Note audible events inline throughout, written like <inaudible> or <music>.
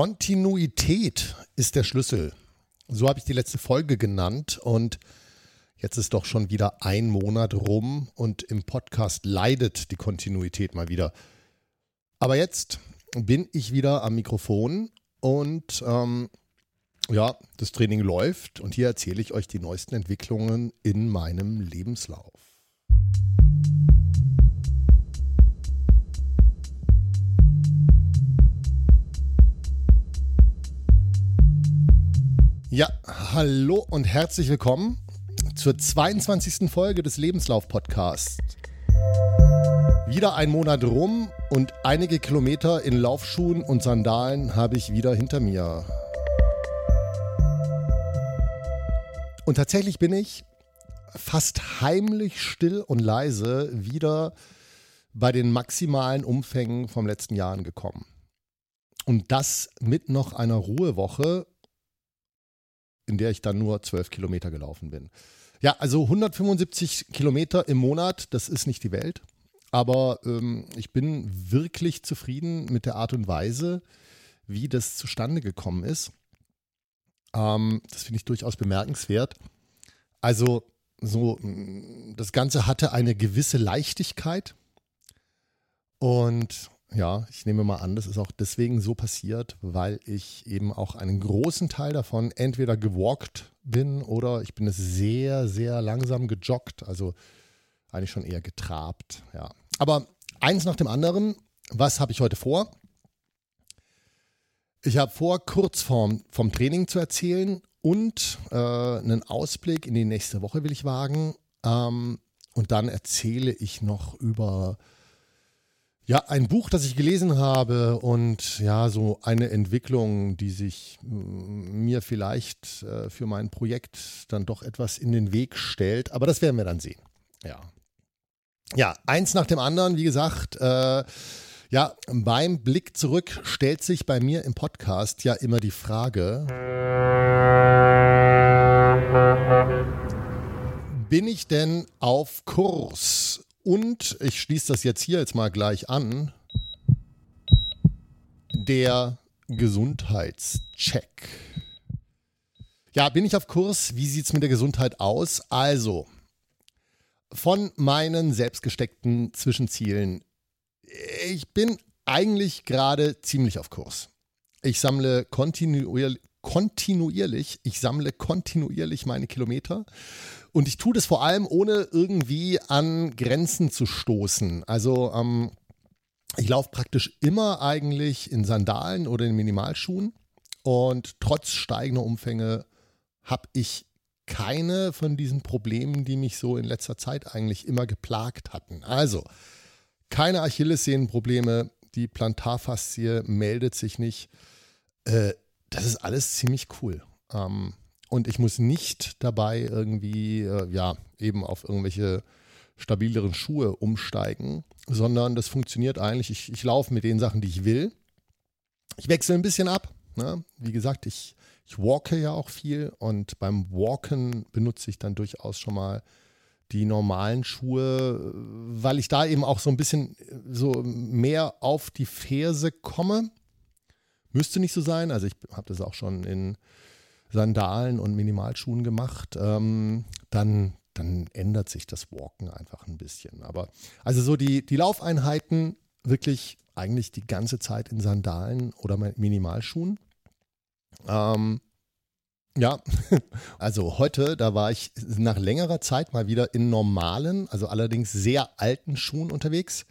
Kontinuität ist der Schlüssel. So habe ich die letzte Folge genannt und jetzt ist doch schon wieder ein Monat rum und im Podcast leidet die Kontinuität mal wieder. Aber jetzt bin ich wieder am Mikrofon und ähm, ja, das Training läuft und hier erzähle ich euch die neuesten Entwicklungen in meinem Lebenslauf. Ja, hallo und herzlich willkommen zur 22. Folge des Lebenslauf-Podcasts. Wieder ein Monat rum und einige Kilometer in Laufschuhen und Sandalen habe ich wieder hinter mir. Und tatsächlich bin ich fast heimlich still und leise wieder bei den maximalen Umfängen vom letzten Jahr angekommen. Und das mit noch einer Ruhewoche in der ich dann nur 12 Kilometer gelaufen bin. Ja, also 175 Kilometer im Monat, das ist nicht die Welt. Aber ähm, ich bin wirklich zufrieden mit der Art und Weise, wie das zustande gekommen ist. Ähm, das finde ich durchaus bemerkenswert. Also, so, das Ganze hatte eine gewisse Leichtigkeit. Und ja, ich nehme mal an, das ist auch deswegen so passiert, weil ich eben auch einen großen Teil davon entweder gewalkt bin oder ich bin es sehr, sehr langsam gejoggt, also eigentlich schon eher getrabt, ja. Aber eins nach dem anderen, was habe ich heute vor? Ich habe vor, kurz vom, vom Training zu erzählen und äh, einen Ausblick in die nächste Woche will ich wagen. Ähm, und dann erzähle ich noch über ja, ein Buch, das ich gelesen habe und ja, so eine Entwicklung, die sich mm, mir vielleicht äh, für mein Projekt dann doch etwas in den Weg stellt. Aber das werden wir dann sehen. Ja. Ja, eins nach dem anderen, wie gesagt, äh, ja, beim Blick zurück stellt sich bei mir im Podcast ja immer die Frage, bin ich denn auf Kurs? Und ich schließe das jetzt hier jetzt mal gleich an. Der Gesundheitscheck. Ja, bin ich auf Kurs? Wie sieht es mit der Gesundheit aus? Also, von meinen selbstgesteckten Zwischenzielen. Ich bin eigentlich gerade ziemlich auf Kurs. Ich sammle kontinuierlich, kontinuierlich, ich sammle kontinuierlich meine Kilometer und ich tue das vor allem, ohne irgendwie an Grenzen zu stoßen. Also ähm, ich laufe praktisch immer eigentlich in Sandalen oder in Minimalschuhen und trotz steigender Umfänge habe ich keine von diesen Problemen, die mich so in letzter Zeit eigentlich immer geplagt hatten. Also keine Achillessehnenprobleme, die Plantarfaszie meldet sich nicht. Äh, das ist alles ziemlich cool. Ähm, und ich muss nicht dabei irgendwie, äh, ja, eben auf irgendwelche stabileren Schuhe umsteigen, sondern das funktioniert eigentlich. Ich, ich laufe mit den Sachen, die ich will. Ich wechsle ein bisschen ab. Ne? Wie gesagt, ich, ich walke ja auch viel und beim Walken benutze ich dann durchaus schon mal die normalen Schuhe, weil ich da eben auch so ein bisschen so mehr auf die Ferse komme. Müsste nicht so sein. Also ich habe das auch schon in Sandalen und Minimalschuhen gemacht, ähm, dann, dann ändert sich das Walken einfach ein bisschen. Aber also so die, die Laufeinheiten wirklich eigentlich die ganze Zeit in Sandalen oder Minimalschuhen. Ähm, ja, <laughs> also heute, da war ich nach längerer Zeit mal wieder in normalen, also allerdings sehr alten Schuhen unterwegs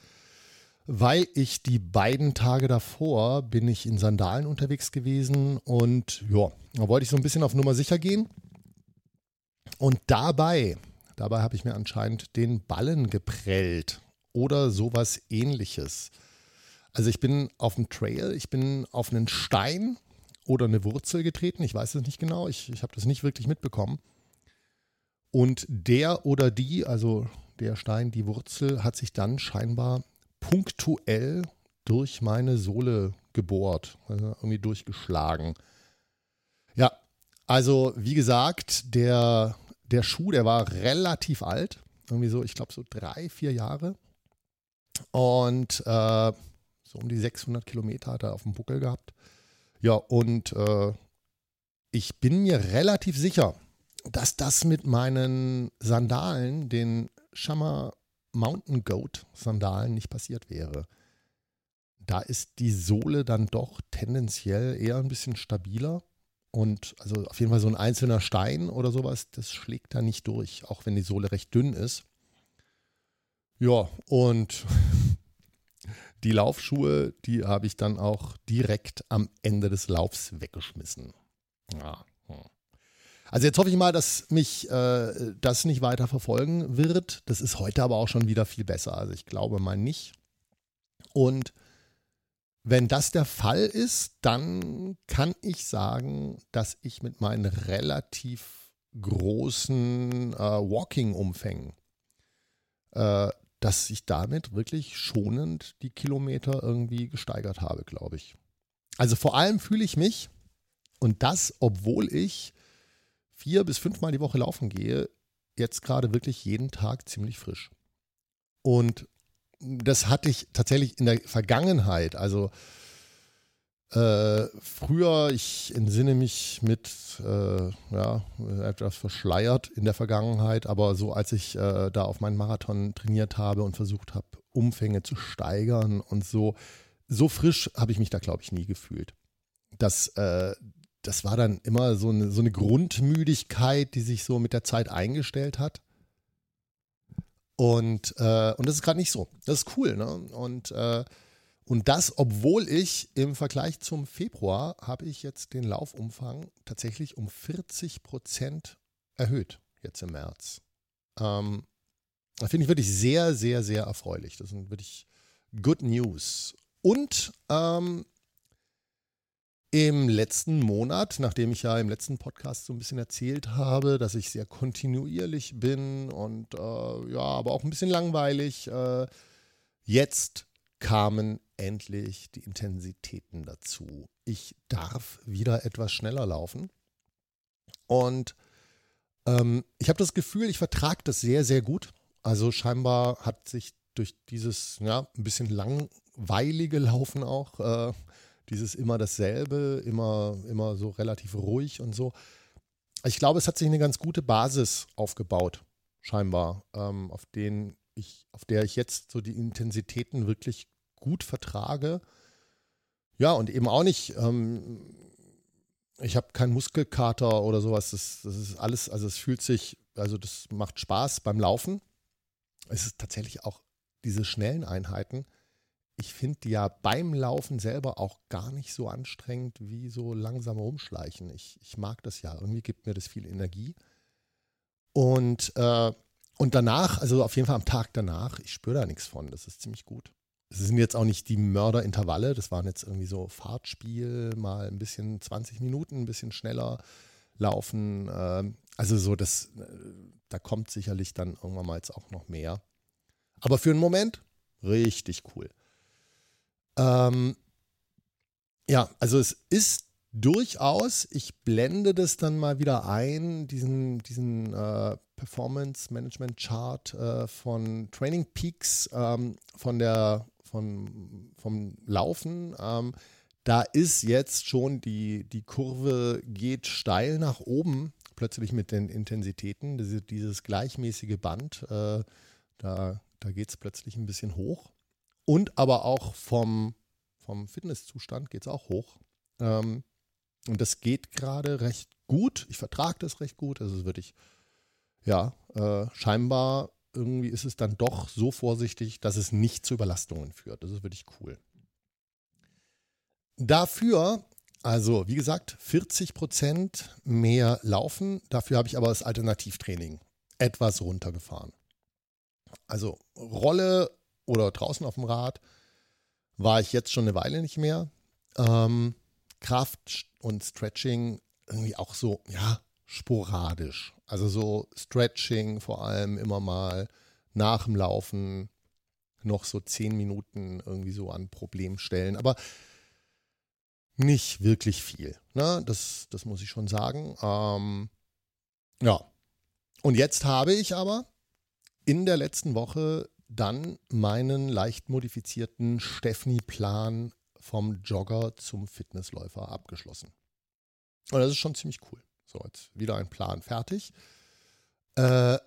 weil ich die beiden Tage davor bin ich in Sandalen unterwegs gewesen und ja, da wollte ich so ein bisschen auf Nummer sicher gehen. Und dabei, dabei habe ich mir anscheinend den Ballen geprellt oder sowas ähnliches. Also ich bin auf dem Trail, ich bin auf einen Stein oder eine Wurzel getreten, ich weiß es nicht genau, ich, ich habe das nicht wirklich mitbekommen. Und der oder die, also der Stein, die Wurzel, hat sich dann scheinbar punktuell durch meine Sohle gebohrt, also irgendwie durchgeschlagen. Ja, also wie gesagt, der, der Schuh, der war relativ alt, irgendwie so, ich glaube so drei, vier Jahre. Und äh, so um die 600 Kilometer hat er auf dem Buckel gehabt. Ja, und äh, ich bin mir relativ sicher, dass das mit meinen Sandalen, den Shammer Mountain Goat Sandalen, nicht passiert wäre. Da ist die Sohle dann doch tendenziell eher ein bisschen stabiler. Und also auf jeden Fall so ein einzelner Stein oder sowas, das schlägt da nicht durch, auch wenn die Sohle recht dünn ist. Ja, und <laughs> die Laufschuhe, die habe ich dann auch direkt am Ende des Laufs weggeschmissen. Ja. Also jetzt hoffe ich mal, dass mich äh, das nicht weiter verfolgen wird. Das ist heute aber auch schon wieder viel besser. Also ich glaube mal nicht. Und wenn das der Fall ist, dann kann ich sagen, dass ich mit meinen relativ großen äh, Walking-Umfängen, äh, dass ich damit wirklich schonend die Kilometer irgendwie gesteigert habe, glaube ich. Also vor allem fühle ich mich, und das, obwohl ich vier bis fünfmal die Woche laufen gehe, jetzt gerade wirklich jeden Tag ziemlich frisch. Und das hatte ich tatsächlich in der Vergangenheit, also äh, früher, ich entsinne mich mit, äh, ja, etwas verschleiert in der Vergangenheit, aber so als ich äh, da auf meinen Marathon trainiert habe und versucht habe, Umfänge zu steigern und so, so frisch habe ich mich da, glaube ich, nie gefühlt. Das, äh, das war dann immer so eine, so eine Grundmüdigkeit, die sich so mit der Zeit eingestellt hat. Und, äh, und das ist gerade nicht so. Das ist cool. Ne? Und, äh, und das, obwohl ich im Vergleich zum Februar habe ich jetzt den Laufumfang tatsächlich um 40 Prozent erhöht, jetzt im März. Ähm, das finde ich wirklich sehr, sehr, sehr erfreulich. Das sind wirklich Good News. Und ähm, im letzten Monat, nachdem ich ja im letzten Podcast so ein bisschen erzählt habe, dass ich sehr kontinuierlich bin und äh, ja, aber auch ein bisschen langweilig, äh, jetzt kamen endlich die Intensitäten dazu. Ich darf wieder etwas schneller laufen und ähm, ich habe das Gefühl, ich vertrage das sehr, sehr gut. Also scheinbar hat sich durch dieses ja, ein bisschen langweilige Laufen auch äh, dieses immer dasselbe, immer, immer so relativ ruhig und so. Ich glaube, es hat sich eine ganz gute Basis aufgebaut, scheinbar, ähm, auf, den ich, auf der ich jetzt so die Intensitäten wirklich gut vertrage. Ja, und eben auch nicht, ähm, ich habe keinen Muskelkater oder sowas. Das, das ist alles, also es fühlt sich, also das macht Spaß beim Laufen. Es ist tatsächlich auch diese schnellen Einheiten ich finde ja beim Laufen selber auch gar nicht so anstrengend wie so langsam rumschleichen. Ich, ich mag das ja. Irgendwie gibt mir das viel Energie. Und, äh, und danach, also auf jeden Fall am Tag danach, ich spüre da nichts von. Das ist ziemlich gut. Es sind jetzt auch nicht die Mörderintervalle. Das waren jetzt irgendwie so Fahrtspiel, mal ein bisschen 20 Minuten, ein bisschen schneller laufen. Äh, also so, das, äh, da kommt sicherlich dann irgendwann mal jetzt auch noch mehr. Aber für einen Moment richtig cool. Ähm, ja, also es ist durchaus, ich blende das dann mal wieder ein, diesen, diesen äh, Performance Management Chart äh, von Training Peaks, ähm, von der, von, vom Laufen. Ähm, da ist jetzt schon die, die Kurve geht steil nach oben, plötzlich mit den Intensitäten. Diese, dieses gleichmäßige Band, äh, da, da geht es plötzlich ein bisschen hoch und aber auch vom, vom Fitnesszustand geht es auch hoch. Ähm, und das geht gerade recht gut. Ich vertrage das recht gut. Also wirklich, ja, äh, scheinbar irgendwie ist es dann doch so vorsichtig, dass es nicht zu Überlastungen führt. Das ist wirklich cool. Dafür, also wie gesagt, 40 Prozent mehr Laufen. Dafür habe ich aber das Alternativtraining etwas runtergefahren. Also Rolle oder draußen auf dem Rad war ich jetzt schon eine Weile nicht mehr. Ähm, Kraft und Stretching irgendwie auch so, ja, sporadisch. Also so Stretching vor allem immer mal nach dem Laufen noch so zehn Minuten irgendwie so an Problemstellen, aber nicht wirklich viel. Ne? Das, das muss ich schon sagen. Ähm, ja. Und jetzt habe ich aber in der letzten Woche dann meinen leicht modifizierten Stephanie-Plan vom Jogger zum Fitnessläufer abgeschlossen. Und das ist schon ziemlich cool. So, jetzt wieder ein Plan fertig. Äh,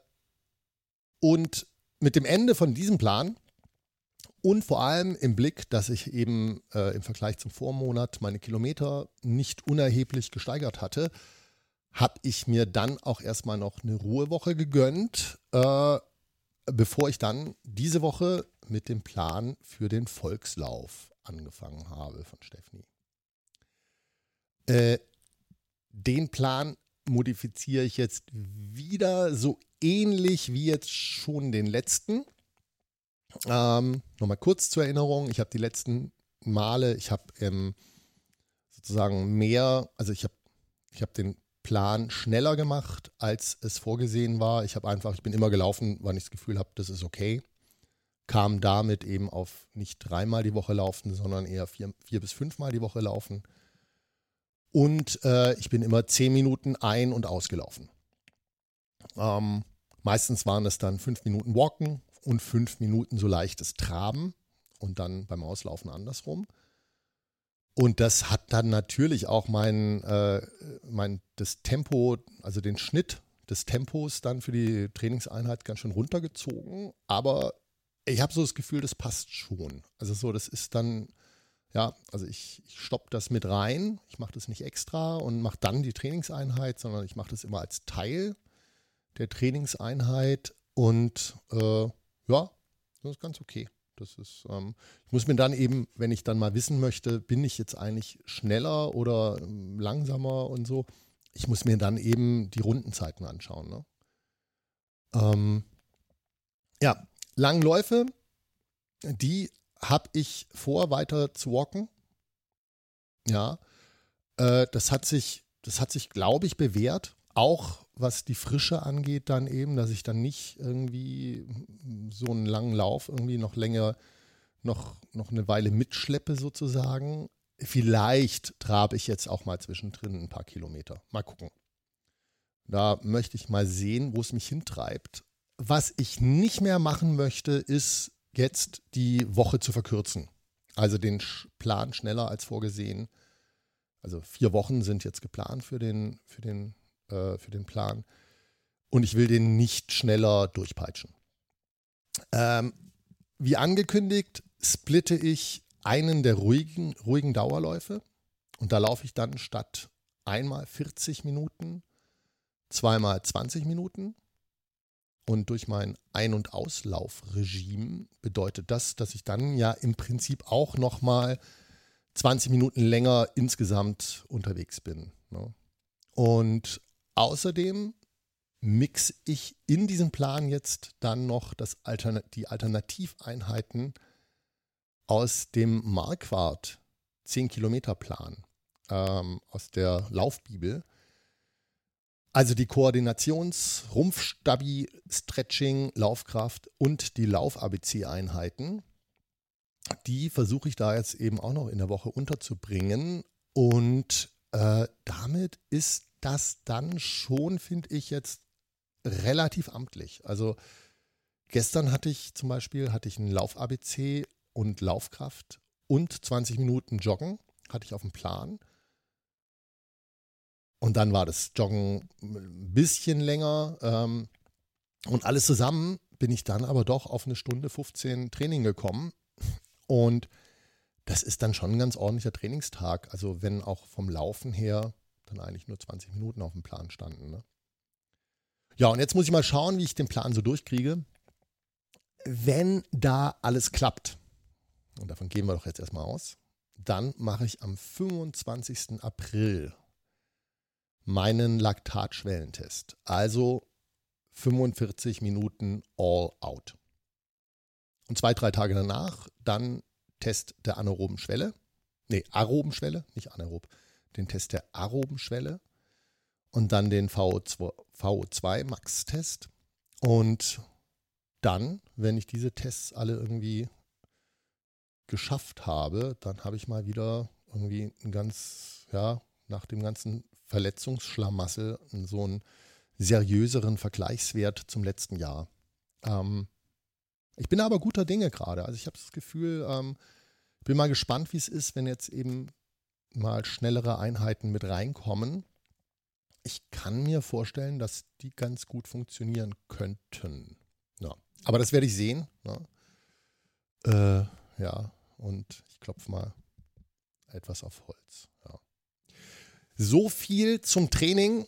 und mit dem Ende von diesem Plan und vor allem im Blick, dass ich eben äh, im Vergleich zum Vormonat meine Kilometer nicht unerheblich gesteigert hatte, habe ich mir dann auch erstmal noch eine Ruhewoche gegönnt, äh, bevor ich dann diese Woche mit dem Plan für den Volkslauf angefangen habe von Stefanie. Äh, den Plan modifiziere ich jetzt wieder so ähnlich wie jetzt schon den letzten. Ähm, Nochmal kurz zur Erinnerung, ich habe die letzten Male, ich habe ähm, sozusagen mehr, also ich habe ich hab den Plan schneller gemacht, als es vorgesehen war. Ich habe einfach, ich bin immer gelaufen, wann ich das Gefühl habe, das ist okay. Kam damit eben auf nicht dreimal die Woche laufen, sondern eher vier, vier bis fünfmal die Woche laufen. Und äh, ich bin immer zehn Minuten ein- und ausgelaufen. Ähm, meistens waren es dann fünf Minuten Walken und fünf Minuten so leichtes Traben und dann beim Auslaufen andersrum. Und das hat dann natürlich auch mein, äh, mein das Tempo, also den Schnitt des Tempos dann für die Trainingseinheit ganz schön runtergezogen. Aber ich habe so das Gefühl, das passt schon. Also so, das ist dann, ja, also ich, ich stoppe das mit rein. Ich mache das nicht extra und mache dann die Trainingseinheit, sondern ich mache das immer als Teil der Trainingseinheit. Und äh, ja, das ist ganz okay. Das ist, ähm, ich muss mir dann eben, wenn ich dann mal wissen möchte, bin ich jetzt eigentlich schneller oder ähm, langsamer und so, ich muss mir dann eben die Rundenzeiten anschauen. Ne? Ähm, ja, Langläufe, die habe ich vor, weiter zu walken. Ja, äh, das hat sich, das hat sich, glaube ich, bewährt. Auch was die Frische angeht, dann eben, dass ich dann nicht irgendwie so einen langen Lauf irgendwie noch länger, noch, noch eine Weile mitschleppe sozusagen. Vielleicht trabe ich jetzt auch mal zwischendrin ein paar Kilometer. Mal gucken. Da möchte ich mal sehen, wo es mich hintreibt. Was ich nicht mehr machen möchte, ist jetzt die Woche zu verkürzen. Also den Plan schneller als vorgesehen. Also vier Wochen sind jetzt geplant für den, für den äh, für den Plan. Und ich will den nicht schneller durchpeitschen. Ähm, wie angekündigt, splitte ich einen der ruhigen, ruhigen Dauerläufe. Und da laufe ich dann statt einmal 40 Minuten, zweimal 20 Minuten. Und durch mein Ein- und Auslaufregime bedeutet das, dass ich dann ja im Prinzip auch nochmal 20 Minuten länger insgesamt unterwegs bin. Ne? Und Außerdem mix ich in diesem Plan jetzt dann noch das Altern die Alternativeinheiten aus dem Marquardt 10 Kilometer Plan ähm, aus der Laufbibel. Also die Koordinations-, Rumpfstabi, Stretching, Laufkraft und die Lauf-ABC-Einheiten. Die versuche ich da jetzt eben auch noch in der Woche unterzubringen. Und äh, damit ist das dann schon, finde ich, jetzt relativ amtlich. Also gestern hatte ich zum Beispiel hatte ich einen Lauf-ABC und Laufkraft und 20 Minuten Joggen hatte ich auf dem Plan. Und dann war das Joggen ein bisschen länger. Ähm, und alles zusammen bin ich dann aber doch auf eine Stunde 15 Training gekommen. Und das ist dann schon ein ganz ordentlicher Trainingstag. Also wenn auch vom Laufen her dann eigentlich nur 20 Minuten auf dem Plan standen. Ne? Ja, und jetzt muss ich mal schauen, wie ich den Plan so durchkriege. Wenn da alles klappt, und davon gehen wir doch jetzt erstmal aus, dann mache ich am 25. April meinen Laktatschwellentest. Also 45 Minuten all out. Und zwei, drei Tage danach dann Test der anaeroben Schwelle. Nee, aeroben Schwelle, nicht anaerob den Test der aeroben Schwelle und dann den VO2, VO2 Max-Test. Und dann, wenn ich diese Tests alle irgendwie geschafft habe, dann habe ich mal wieder irgendwie ein ganz, ja, nach dem ganzen Verletzungsschlamassel so einen seriöseren Vergleichswert zum letzten Jahr. Ähm, ich bin aber guter Dinge gerade. Also ich habe das Gefühl, ähm, Bin mal gespannt, wie es ist, wenn jetzt eben mal schnellere Einheiten mit reinkommen. Ich kann mir vorstellen, dass die ganz gut funktionieren könnten. Ja. Aber das werde ich sehen. Ne? Äh, ja, und ich klopfe mal etwas auf Holz. Ja. So viel zum Training.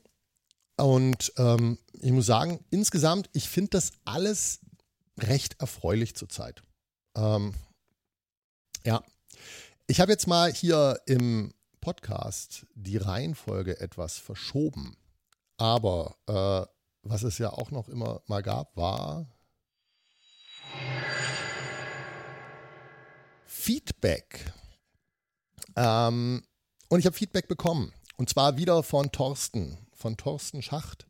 Und ähm, ich muss sagen, insgesamt, ich finde das alles recht erfreulich zurzeit. Ähm, ja, ich habe jetzt mal hier im Podcast die Reihenfolge etwas verschoben. Aber äh, was es ja auch noch immer mal gab, war Feedback. Ähm, und ich habe Feedback bekommen. Und zwar wieder von Thorsten, von Thorsten Schacht,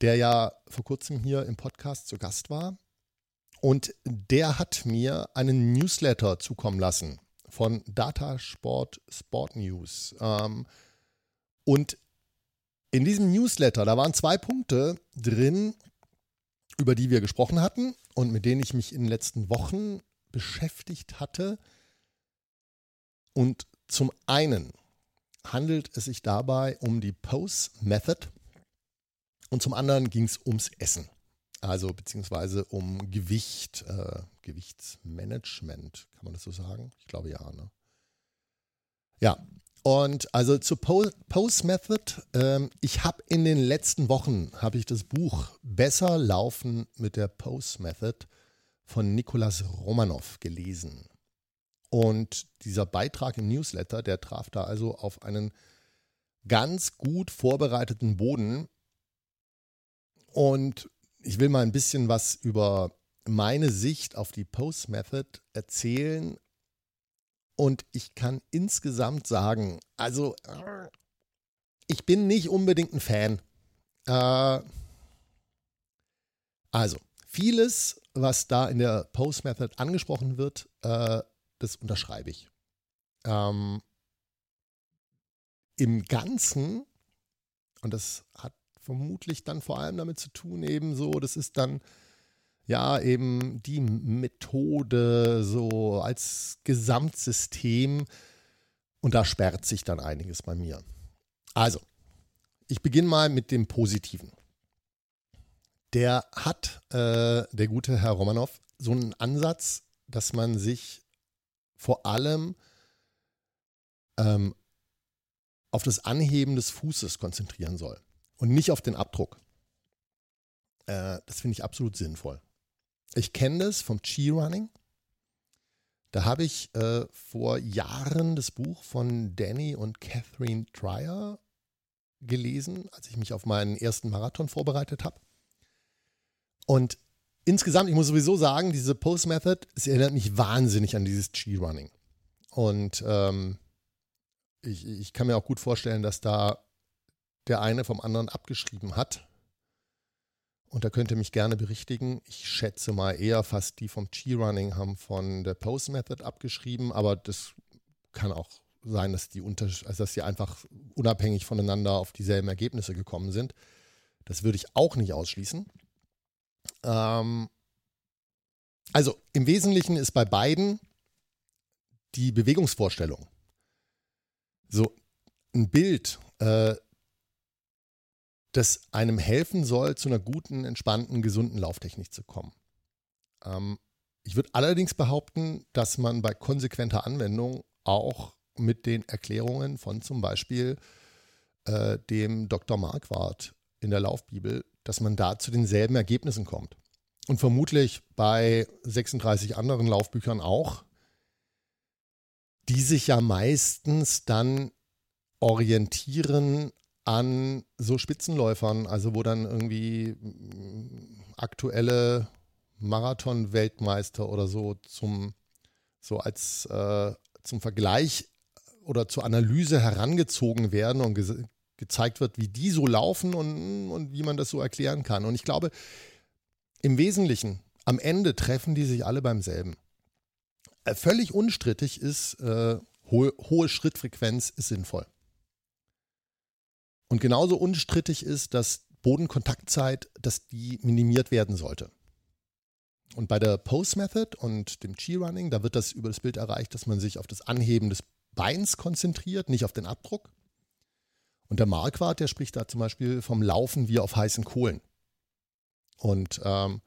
der ja vor kurzem hier im Podcast zu Gast war. Und der hat mir einen Newsletter zukommen lassen von Datasport Sport News. Ähm, und in diesem Newsletter, da waren zwei Punkte drin, über die wir gesprochen hatten und mit denen ich mich in den letzten Wochen beschäftigt hatte. Und zum einen handelt es sich dabei um die Pose Method und zum anderen ging es ums Essen. Also beziehungsweise um Gewicht, äh, Gewichtsmanagement, kann man das so sagen? Ich glaube ja. Ne? Ja, und also zur Pose Method. Ähm, ich habe in den letzten Wochen habe ich das Buch Besser laufen mit der Pose Method von Nikolas Romanov gelesen. Und dieser Beitrag im Newsletter, der traf da also auf einen ganz gut vorbereiteten Boden. Und ich will mal ein bisschen was über meine Sicht auf die Post Method erzählen. Und ich kann insgesamt sagen, also ich bin nicht unbedingt ein Fan. Äh, also, vieles, was da in der Post Method angesprochen wird, äh, das unterschreibe ich. Ähm, Im Ganzen, und das hat vermutlich dann vor allem damit zu tun, eben so, das ist dann ja eben die Methode so als Gesamtsystem und da sperrt sich dann einiges bei mir. Also, ich beginne mal mit dem Positiven. Der hat, äh, der gute Herr Romanov, so einen Ansatz, dass man sich vor allem ähm, auf das Anheben des Fußes konzentrieren soll und nicht auf den Abdruck. Äh, das finde ich absolut sinnvoll. Ich kenne das vom Chi-Running. Da habe ich äh, vor Jahren das Buch von Danny und Catherine Dreyer gelesen, als ich mich auf meinen ersten Marathon vorbereitet habe. Und insgesamt, ich muss sowieso sagen, diese Post-Method, es erinnert mich wahnsinnig an dieses Chi-Running. Und ähm, ich, ich kann mir auch gut vorstellen, dass da der eine vom anderen abgeschrieben hat. Und da könnt ihr mich gerne berichtigen. Ich schätze mal eher fast die vom G-Running haben von der Post Method abgeschrieben, aber das kann auch sein, dass die, unter, also dass die einfach unabhängig voneinander auf dieselben Ergebnisse gekommen sind. Das würde ich auch nicht ausschließen. Ähm also im Wesentlichen ist bei beiden die Bewegungsvorstellung. So ein Bild, äh, das einem helfen soll, zu einer guten, entspannten, gesunden Lauftechnik zu kommen. Ähm, ich würde allerdings behaupten, dass man bei konsequenter Anwendung auch mit den Erklärungen von zum Beispiel äh, dem Dr. Marquardt in der Laufbibel, dass man da zu denselben Ergebnissen kommt. Und vermutlich bei 36 anderen Laufbüchern auch, die sich ja meistens dann orientieren an so Spitzenläufern, also wo dann irgendwie mm, aktuelle Marathon-Weltmeister oder so zum so als äh, zum Vergleich oder zur Analyse herangezogen werden und ge gezeigt wird, wie die so laufen und, und wie man das so erklären kann. Und ich glaube, im Wesentlichen, am Ende treffen die sich alle beim selben. Äh, völlig unstrittig ist, äh, hohe, hohe Schrittfrequenz ist sinnvoll. Und genauso unstrittig ist, dass Bodenkontaktzeit, dass die minimiert werden sollte. Und bei der Pose Method und dem Chi-Running, da wird das über das Bild erreicht, dass man sich auf das Anheben des Beins konzentriert, nicht auf den Abdruck. Und der Marquardt, der spricht da zum Beispiel vom Laufen wie auf heißen Kohlen. Und ähm,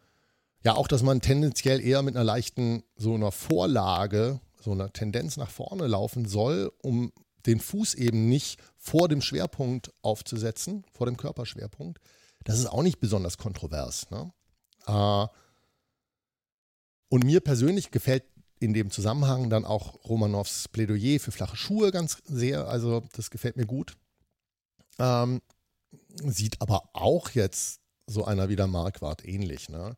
ja, auch, dass man tendenziell eher mit einer leichten, so einer Vorlage, so einer Tendenz nach vorne laufen soll, um den Fuß eben nicht vor dem Schwerpunkt aufzusetzen, vor dem Körperschwerpunkt. Das ist auch nicht besonders kontrovers. Ne? Äh, und mir persönlich gefällt in dem Zusammenhang dann auch Romanows Plädoyer für flache Schuhe ganz sehr. Also das gefällt mir gut. Ähm, sieht aber auch jetzt so einer wie der Marquardt ähnlich. Ne?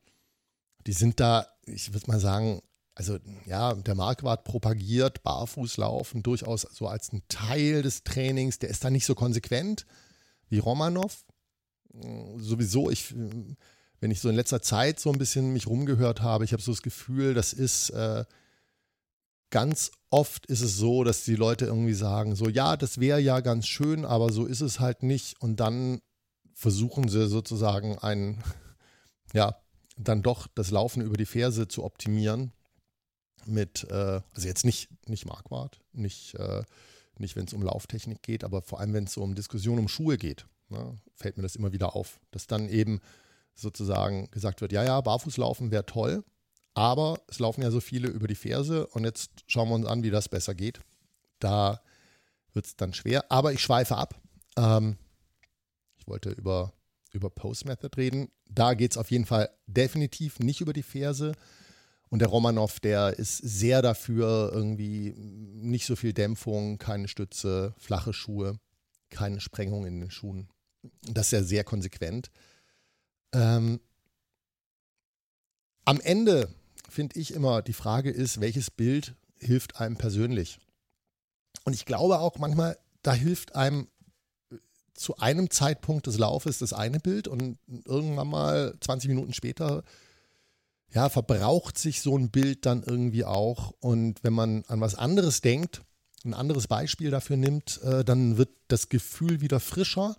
Die sind da, ich würde mal sagen, also ja, der Marquardt propagiert Barfußlaufen durchaus so als ein Teil des Trainings. Der ist da nicht so konsequent wie Romanov. Sowieso, ich, wenn ich so in letzter Zeit so ein bisschen mich rumgehört habe, ich habe so das Gefühl, das ist äh, ganz oft ist es so, dass die Leute irgendwie sagen, so ja, das wäre ja ganz schön, aber so ist es halt nicht. Und dann versuchen sie sozusagen ein, <laughs> ja, dann doch das Laufen über die Ferse zu optimieren mit, äh, also jetzt nicht, nicht Marquardt, nicht, äh, nicht wenn es um Lauftechnik geht, aber vor allem, wenn es so um Diskussion um Schuhe geht, ne, fällt mir das immer wieder auf, dass dann eben sozusagen gesagt wird, ja, ja, Barfußlaufen wäre toll, aber es laufen ja so viele über die Ferse und jetzt schauen wir uns an, wie das besser geht. Da wird es dann schwer, aber ich schweife ab. Ähm, ich wollte über, über Post-Method reden. Da geht es auf jeden Fall definitiv nicht über die Ferse. Und der Romanov, der ist sehr dafür, irgendwie nicht so viel Dämpfung, keine Stütze, flache Schuhe, keine Sprengung in den Schuhen. Das ist ja sehr konsequent. Ähm, am Ende finde ich immer, die Frage ist, welches Bild hilft einem persönlich? Und ich glaube auch manchmal, da hilft einem zu einem Zeitpunkt des Laufes das eine Bild und irgendwann mal 20 Minuten später ja, verbraucht sich so ein Bild dann irgendwie auch. Und wenn man an was anderes denkt, ein anderes Beispiel dafür nimmt, äh, dann wird das Gefühl wieder frischer.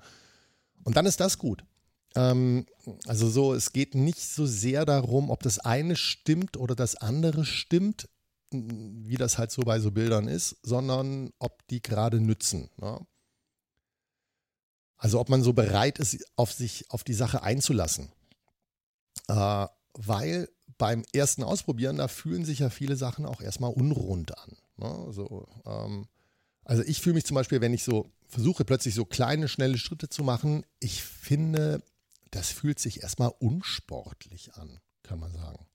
Und dann ist das gut. Ähm, also so, es geht nicht so sehr darum, ob das eine stimmt oder das andere stimmt, wie das halt so bei so Bildern ist, sondern ob die gerade nützen. Ne? Also ob man so bereit ist, auf sich, auf die Sache einzulassen. Äh, weil beim ersten Ausprobieren, da fühlen sich ja viele Sachen auch erstmal unrund an. Ne? So, ähm, also ich fühle mich zum Beispiel, wenn ich so versuche, plötzlich so kleine, schnelle Schritte zu machen, ich finde, das fühlt sich erstmal unsportlich an, kann man sagen.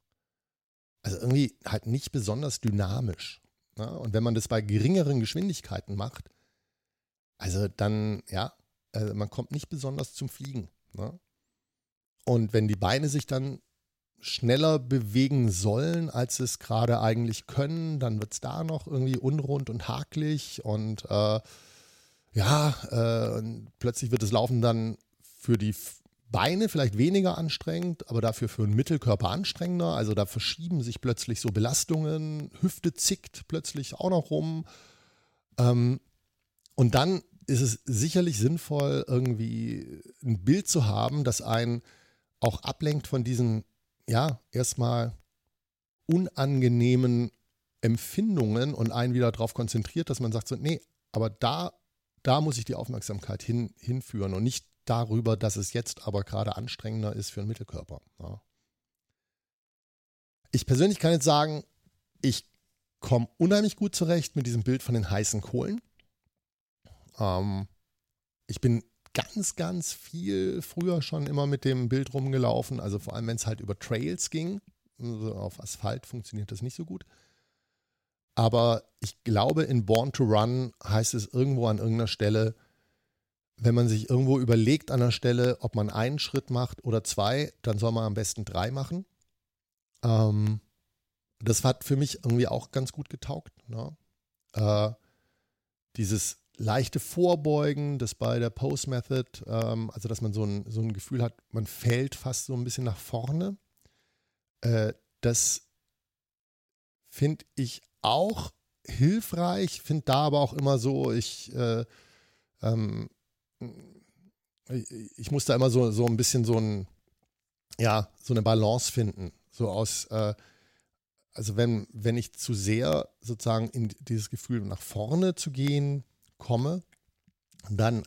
Also irgendwie halt nicht besonders dynamisch. Ne? Und wenn man das bei geringeren Geschwindigkeiten macht, also dann, ja, also man kommt nicht besonders zum Fliegen. Ne? Und wenn die Beine sich dann schneller bewegen sollen, als es gerade eigentlich können, dann wird es da noch irgendwie unrund und hakelig und äh, ja, äh, und plötzlich wird das Laufen dann für die Beine vielleicht weniger anstrengend, aber dafür für den Mittelkörper anstrengender. Also da verschieben sich plötzlich so Belastungen, Hüfte zickt plötzlich auch noch rum. Ähm, und dann ist es sicherlich sinnvoll, irgendwie ein Bild zu haben, das einen auch ablenkt von diesen ja, erstmal unangenehmen Empfindungen und einen wieder darauf konzentriert, dass man sagt so, nee, aber da, da muss ich die Aufmerksamkeit hin, hinführen und nicht darüber, dass es jetzt aber gerade anstrengender ist für den Mittelkörper. Ja. Ich persönlich kann jetzt sagen, ich komme unheimlich gut zurecht mit diesem Bild von den heißen Kohlen. Ähm, ich bin ganz, ganz viel früher schon immer mit dem Bild rumgelaufen. Also vor allem, wenn es halt über Trails ging. Also auf Asphalt funktioniert das nicht so gut. Aber ich glaube, in Born to Run heißt es irgendwo an irgendeiner Stelle, wenn man sich irgendwo überlegt an der Stelle, ob man einen Schritt macht oder zwei, dann soll man am besten drei machen. Ähm, das hat für mich irgendwie auch ganz gut getaugt. Ne? Äh, dieses leichte Vorbeugen, das bei der Post Method, ähm, also dass man so ein, so ein Gefühl hat, man fällt fast so ein bisschen nach vorne. Äh, das finde ich auch hilfreich, finde da aber auch immer so, ich, äh, ähm, ich muss da immer so, so ein bisschen so ein, ja, so eine Balance finden. So aus, äh, also wenn, wenn ich zu sehr sozusagen in dieses Gefühl nach vorne zu gehen komme, dann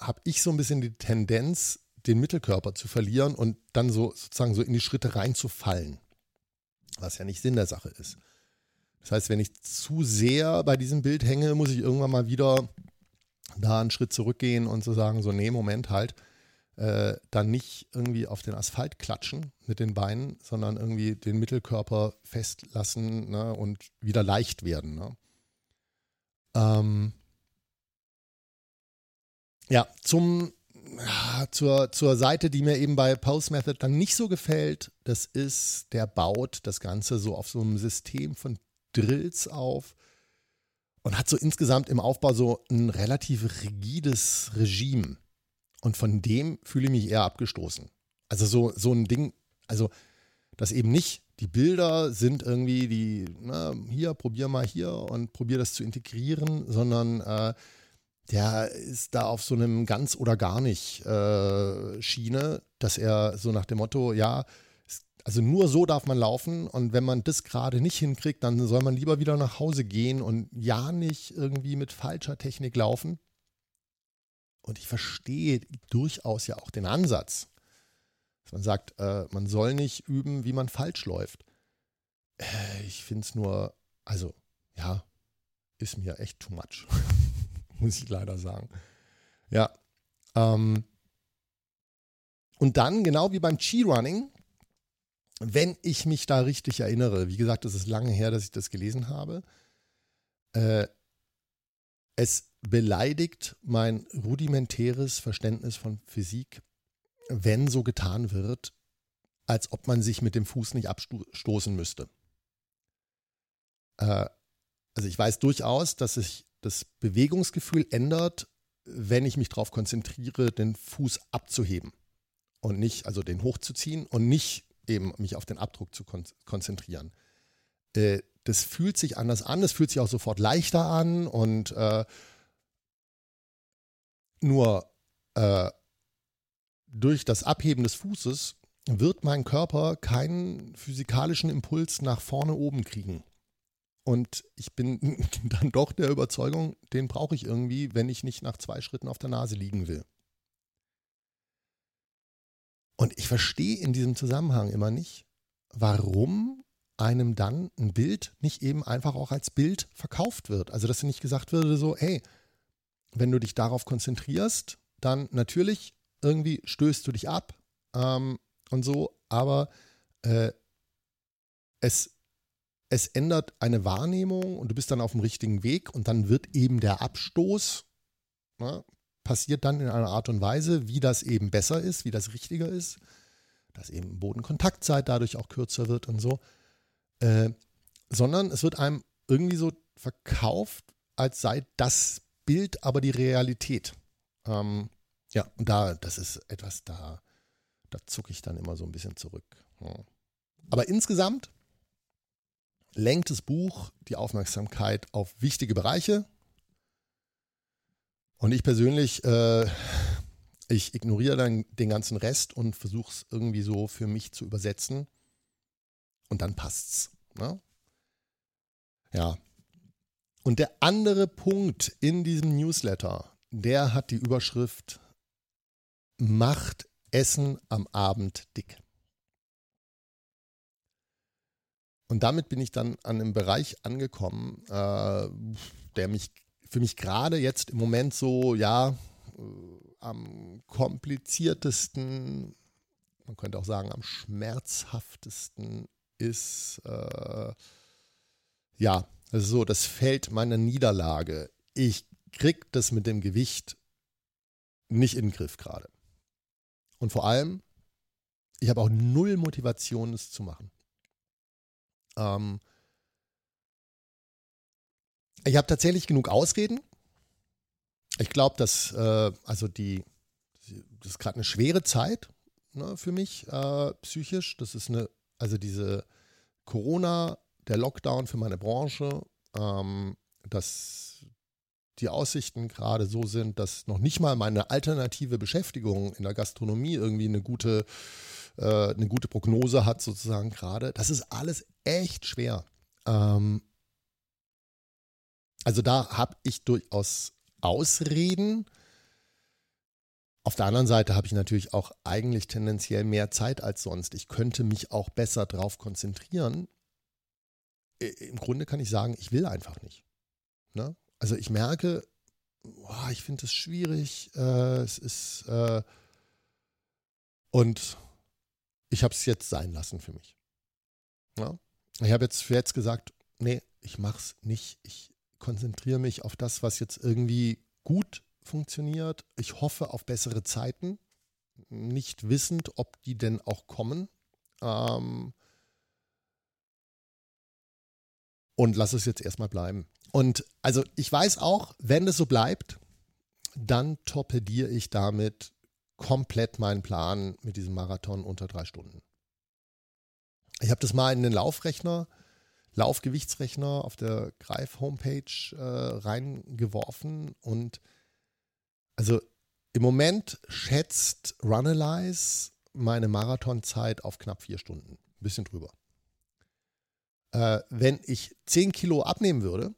habe ich so ein bisschen die Tendenz, den Mittelkörper zu verlieren und dann so sozusagen so in die Schritte reinzufallen. Was ja nicht Sinn der Sache ist. Das heißt, wenn ich zu sehr bei diesem Bild hänge, muss ich irgendwann mal wieder da einen Schritt zurückgehen und so sagen, so, nee, Moment, halt, äh, dann nicht irgendwie auf den Asphalt klatschen mit den Beinen, sondern irgendwie den Mittelkörper festlassen ne, und wieder leicht werden. Ne? Ähm, ja, zum, zur, zur Seite, die mir eben bei Pulse Method dann nicht so gefällt, das ist, der baut das Ganze so auf so einem System von Drills auf und hat so insgesamt im Aufbau so ein relativ rigides Regime. Und von dem fühle ich mich eher abgestoßen. Also so, so ein Ding, also dass eben nicht die Bilder sind irgendwie die, na, hier, probier mal hier und probier das zu integrieren, sondern äh, der ist da auf so einem ganz oder gar nicht äh, Schiene, dass er so nach dem Motto, ja, also nur so darf man laufen und wenn man das gerade nicht hinkriegt, dann soll man lieber wieder nach Hause gehen und ja nicht irgendwie mit falscher Technik laufen. Und ich verstehe durchaus ja auch den Ansatz, dass man sagt, äh, man soll nicht üben, wie man falsch läuft. Äh, ich finde es nur, also ja, ist mir echt too much, <laughs> <laughs> muss ich leider sagen. Ja. Ähm, und dann, genau wie beim Chi-Running, wenn ich mich da richtig erinnere, wie gesagt, es ist lange her, dass ich das gelesen habe, äh, es beleidigt mein rudimentäres Verständnis von Physik, wenn so getan wird, als ob man sich mit dem Fuß nicht abstoßen müsste. Äh, also ich weiß durchaus, dass sich das Bewegungsgefühl ändert, wenn ich mich darauf konzentriere, den Fuß abzuheben und nicht, also den hochzuziehen und nicht eben mich auf den Abdruck zu kon konzentrieren. Äh, das fühlt sich anders an, es fühlt sich auch sofort leichter an und äh, nur äh, durch das Abheben des Fußes wird mein Körper keinen physikalischen Impuls nach vorne oben kriegen. Und ich bin <laughs> dann doch der Überzeugung, den brauche ich irgendwie, wenn ich nicht nach zwei Schritten auf der Nase liegen will. Und ich verstehe in diesem Zusammenhang immer nicht, warum einem dann ein Bild nicht eben einfach auch als Bild verkauft wird. Also dass nicht gesagt würde so, hey, wenn du dich darauf konzentrierst, dann natürlich irgendwie stößt du dich ab ähm, und so, aber äh, es, es ändert eine Wahrnehmung und du bist dann auf dem richtigen Weg und dann wird eben der Abstoß, ne, passiert dann in einer Art und Weise, wie das eben besser ist, wie das richtiger ist, dass eben Bodenkontaktzeit dadurch auch kürzer wird und so, äh, sondern es wird einem irgendwie so verkauft, als sei das Bild aber die Realität. Ähm, ja, und da, das ist etwas, da, da zucke ich dann immer so ein bisschen zurück. Ja. Aber insgesamt lenkt das Buch die Aufmerksamkeit auf wichtige Bereiche, und ich persönlich, äh, ich ignoriere dann den ganzen Rest und versuche es irgendwie so für mich zu übersetzen. Und dann passt's. Ne? Ja. Und der andere Punkt in diesem Newsletter, der hat die Überschrift Macht Essen am Abend dick. Und damit bin ich dann an einem Bereich angekommen, äh, der mich für mich gerade jetzt im Moment so, ja, äh, am kompliziertesten, man könnte auch sagen, am schmerzhaftesten ist, äh, ja, also so das Feld meiner Niederlage. Ich krieg das mit dem Gewicht nicht in den Griff gerade. Und vor allem, ich habe auch null Motivation, es zu machen. Ähm, ich habe tatsächlich genug Ausreden. Ich glaube, dass äh, also die das ist gerade eine schwere Zeit ne, für mich äh, psychisch. Das ist eine also diese Corona, der Lockdown für meine Branche, ähm, dass die Aussichten gerade so sind, dass noch nicht mal meine alternative Beschäftigung in der Gastronomie irgendwie eine gute äh, eine gute Prognose hat sozusagen gerade. Das ist alles echt schwer. Ähm, also da habe ich durchaus Ausreden. Auf der anderen Seite habe ich natürlich auch eigentlich tendenziell mehr Zeit als sonst. Ich könnte mich auch besser darauf konzentrieren. Im Grunde kann ich sagen, ich will einfach nicht. Ne? Also ich merke, oh, ich finde es schwierig. Äh, es ist äh, und ich habe es jetzt sein lassen für mich. Ja? Ich habe jetzt für jetzt gesagt, nee, ich mache es nicht. Ich konzentriere mich auf das, was jetzt irgendwie gut funktioniert. Ich hoffe auf bessere Zeiten, nicht wissend, ob die denn auch kommen. Ähm und lass es jetzt erstmal bleiben. Und also ich weiß auch, wenn es so bleibt, dann torpediere ich damit komplett meinen Plan mit diesem Marathon unter drei Stunden. Ich habe das mal in den Laufrechner Laufgewichtsrechner auf der Greif-Homepage äh, reingeworfen und also im Moment schätzt Runalyze meine Marathonzeit auf knapp vier Stunden. Ein bisschen drüber. Äh, wenn ich 10 Kilo abnehmen würde,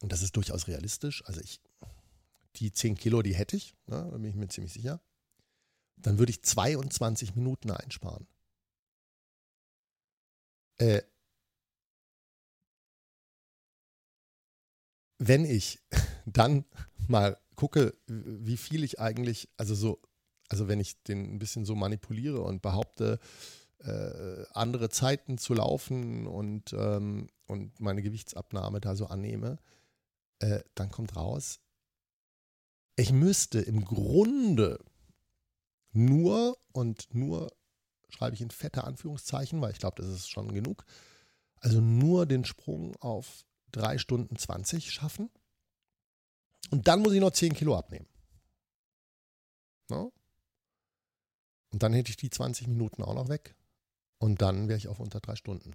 und das ist durchaus realistisch, also ich, die 10 Kilo, die hätte ich, ne, da bin ich mir ziemlich sicher, dann würde ich 22 Minuten einsparen. Äh, wenn ich <laughs> dann mal gucke, wie viel ich eigentlich, also so, also wenn ich den ein bisschen so manipuliere und behaupte, äh, andere Zeiten zu laufen und, ähm, und meine Gewichtsabnahme da so annehme, äh, dann kommt raus, ich müsste im Grunde nur und nur schreibe ich in fette Anführungszeichen, weil ich glaube, das ist schon genug, also nur den Sprung auf 3 Stunden 20 schaffen. Und dann muss ich noch 10 Kilo abnehmen. No? Und dann hätte ich die 20 Minuten auch noch weg. Und dann wäre ich auf unter drei Stunden.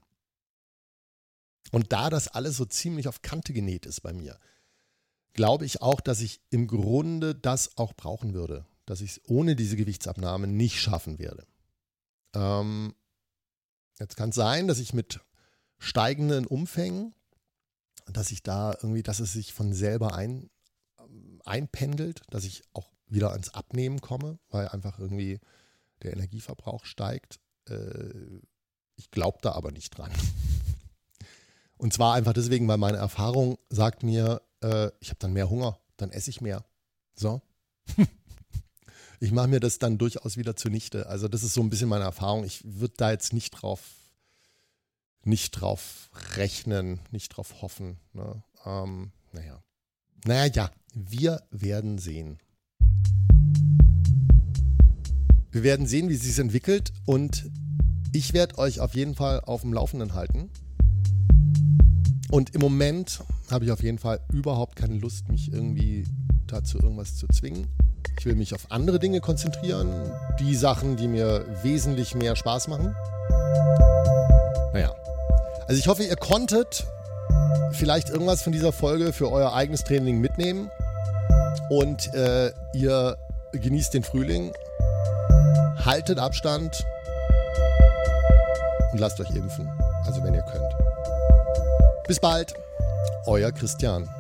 Und da das alles so ziemlich auf Kante genäht ist bei mir, glaube ich auch, dass ich im Grunde das auch brauchen würde. Dass ich es ohne diese Gewichtsabnahme nicht schaffen werde. Ähm, jetzt kann es sein, dass ich mit steigenden Umfängen dass ich da irgendwie, dass es sich von selber ein, einpendelt, dass ich auch wieder ans Abnehmen komme, weil einfach irgendwie der Energieverbrauch steigt. Äh, ich glaube da aber nicht dran. Und zwar einfach deswegen, weil meine Erfahrung sagt mir, äh, ich habe dann mehr Hunger, dann esse ich mehr. So. <laughs> ich mache mir das dann durchaus wieder zunichte. Also das ist so ein bisschen meine Erfahrung. Ich würde da jetzt nicht drauf nicht drauf rechnen, nicht drauf hoffen. Ne? Ähm, naja. Naja, ja, wir werden sehen. Wir werden sehen, wie es sich entwickelt und ich werde euch auf jeden Fall auf dem Laufenden halten. Und im Moment habe ich auf jeden Fall überhaupt keine Lust, mich irgendwie dazu irgendwas zu zwingen. Ich will mich auf andere Dinge konzentrieren, die Sachen, die mir wesentlich mehr Spaß machen. Naja, also ich hoffe, ihr konntet vielleicht irgendwas von dieser Folge für euer eigenes Training mitnehmen und äh, ihr genießt den Frühling, haltet Abstand und lasst euch impfen, also wenn ihr könnt. Bis bald, euer Christian.